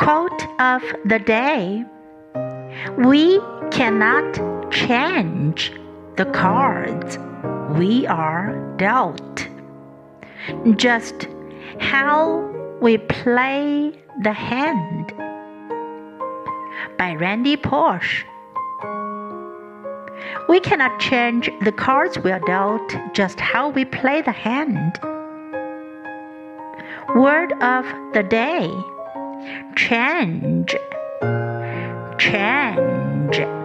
Quote of the day We cannot change the cards we are dealt, just how we play the hand. By Randy Pausch. We cannot change the cards we are dealt, just how we play the hand. Word of the day change, change.